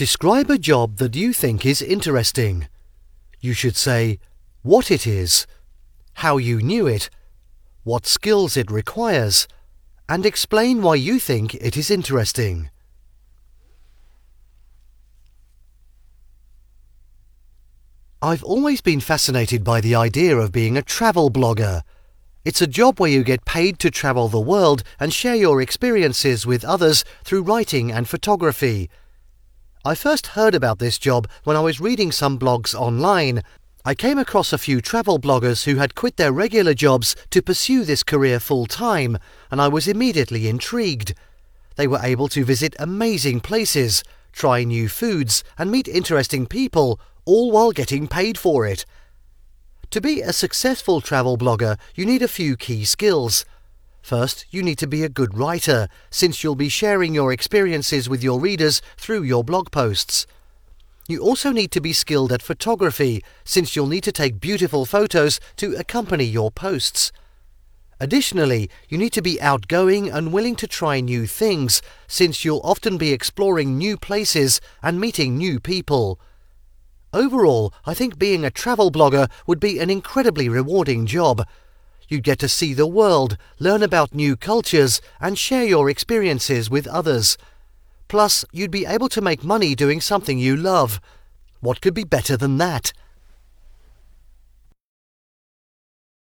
Describe a job that you think is interesting. You should say what it is, how you knew it, what skills it requires, and explain why you think it is interesting. I've always been fascinated by the idea of being a travel blogger. It's a job where you get paid to travel the world and share your experiences with others through writing and photography. I first heard about this job when I was reading some blogs online. I came across a few travel bloggers who had quit their regular jobs to pursue this career full time, and I was immediately intrigued. They were able to visit amazing places, try new foods, and meet interesting people, all while getting paid for it. To be a successful travel blogger, you need a few key skills. First, you need to be a good writer, since you'll be sharing your experiences with your readers through your blog posts. You also need to be skilled at photography, since you'll need to take beautiful photos to accompany your posts. Additionally, you need to be outgoing and willing to try new things, since you'll often be exploring new places and meeting new people. Overall, I think being a travel blogger would be an incredibly rewarding job. You'd get to see the world, learn about new cultures, and share your experiences with others. Plus, you'd be able to make money doing something you love. What could be better than that?